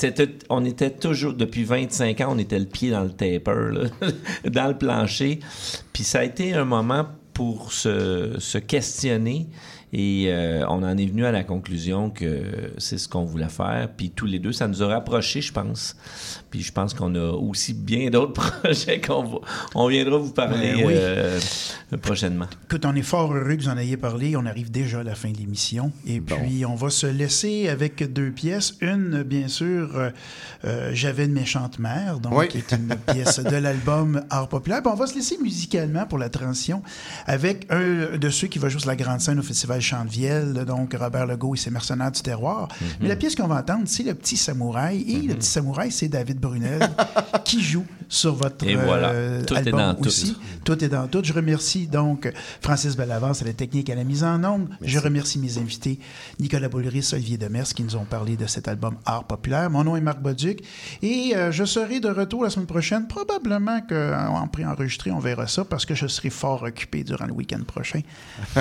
on était toujours, depuis 25 ans, on était le pied dans le taper, là, dans le plancher. Puis ça a été un moment pour se, se questionner. Et euh, on en est venu à la conclusion que c'est ce qu'on voulait faire. Puis tous les deux, ça nous a rapprochés, je pense. Puis je pense qu'on a aussi bien d'autres projets qu'on va- on viendra vous parler Ben oui. euh, prochainement. Écoute, on est fort heureux que vous en ayez parlé. On arrive déjà à la fin de l'émission. Et puis, on va se laisser avec deux pièces. Une, bien sûr, euh, euh, J'avais une méchante mère, donc, Oui. qui est une pièce de l'album Art populaire. Puis on va se laisser musicalement pour la transition avec un de ceux qui va jouer sur la grande scène au Festival Chantevielle, donc Robert Legault et ses mercenaires du terroir. Mhm. Mais la pièce qu'on va entendre, c'est Le Petit Samouraï. Et Le Petit Samouraï, c'est David Brunel qui joue sur votre Et voilà. euh, Tout est album dans tout. aussi. Tout est dans tout. Je remercie donc Francis Bellavance à la technique et à la mise en onde. Je remercie mes invités, Nicolas Boulris, Olivier Demers, qui nous ont parlé de cet album Art populaire. Mon nom est Marc Boduc et euh, je serai de retour la semaine prochaine. Probablement qu'en pré-enregistré, on verra ça parce que je serai fort occupé durant le week-end prochain.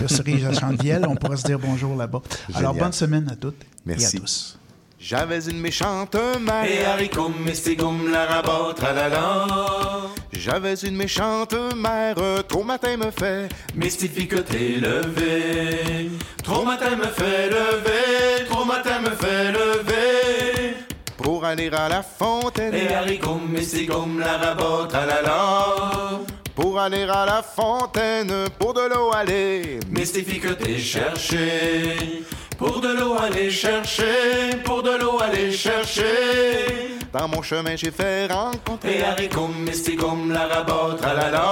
Je serai à Chantevielle. On pourra se dire bonjour là-bas. Alors, bonne semaine à toutes Merci. et à tous. J'avais une méchante mère. Et haricots, mestigum, la rabat, tralala. J'avais une méchante mère. Trop matin me fait. Mystifie que t'es levé. Trop matin me fait lever. Trop matin me fait lever. Pour aller à la fontaine. Et haricots, mestigum, la rabat, tralala. Pour aller à la fontaine. Pour de l'eau aller. Mystifie que t'es cherché. Pour de l'eau aller chercher. Pour de l'eau aller chercher. Dans mon chemin, j'ai fait rencontrer. Et haricots, mestigum, la rabat, tralala.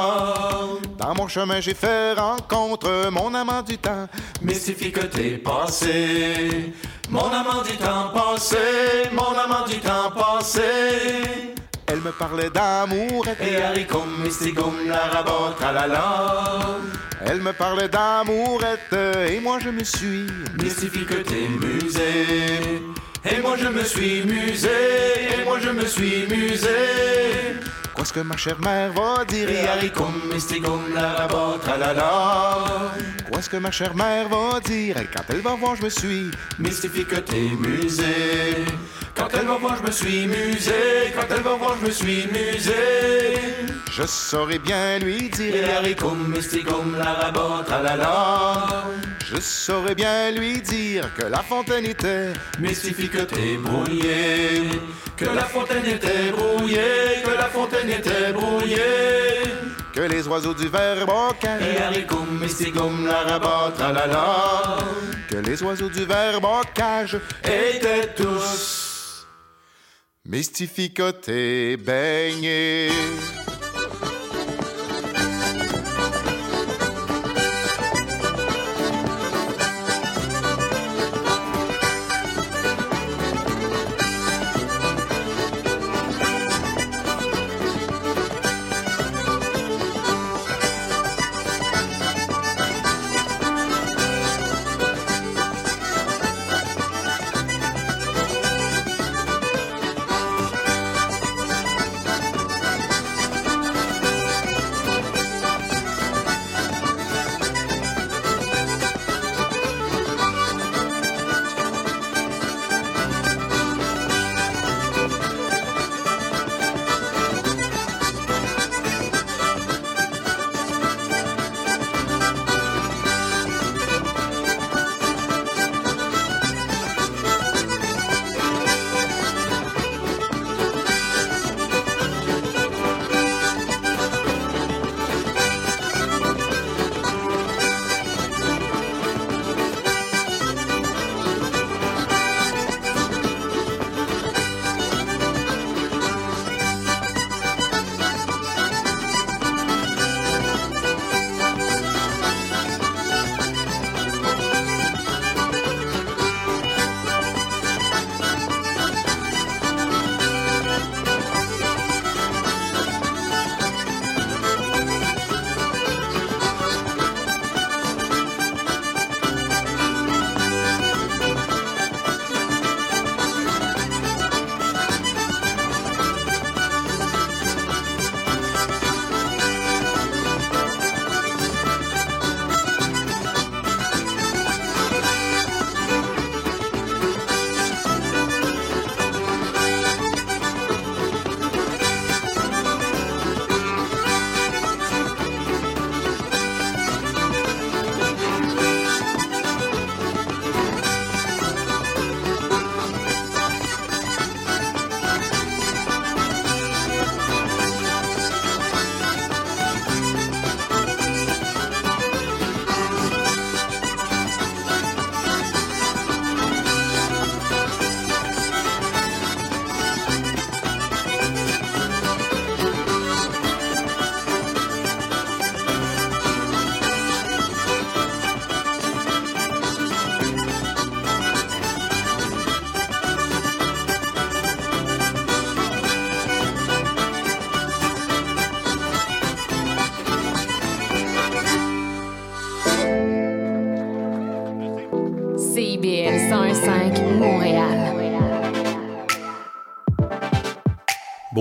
Dans mon chemin, j'ai fait rencontre. Mon amant du temps. Mystifie que t'es passé. Mon amant du temps passé. Mon amant du temps passé. Elle me parlait d'amour. Et haricots, mestigum, la rabat, tralala. Elle me parlait d'amourette. Et moi, je me suis. Mystifie que t'es musé. Et moi je me suis musé. Et moi je me suis musé. Qu'est-ce que ma chère mère va dire? Et haricots, mestigum, la rabat, tralala. Qu'est-ce que ma chère mère va dire? Quand elle va voir, je me suis. Mystifie que t'es musé. Quand elle va voir, je me suis musé. Quand elle va voir, je me suis musé. Je saurais bien lui dire. Et haricots, mestigum, la tralala. Je saurais bien lui dire que la fontaine était. Mystifie que t'es brouillé. Que la fontaine était brouillée. Que la fontaine était brouillée. Que les oiseaux du verre Et bocage. haricots, mestigum, la tralala. Que les oiseaux du verre bocage. Étaient tous. Mystificotés, baignés.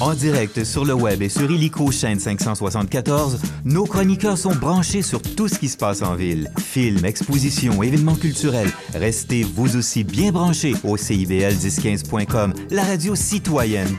En direct sur le web et sur Illico chaîne 574, nos chroniqueurs sont branchés sur tout ce qui se passe en ville. Films, expositions, événements culturels. Restez vous aussi bien branchés au CIBL 1015.com, la radio citoyenne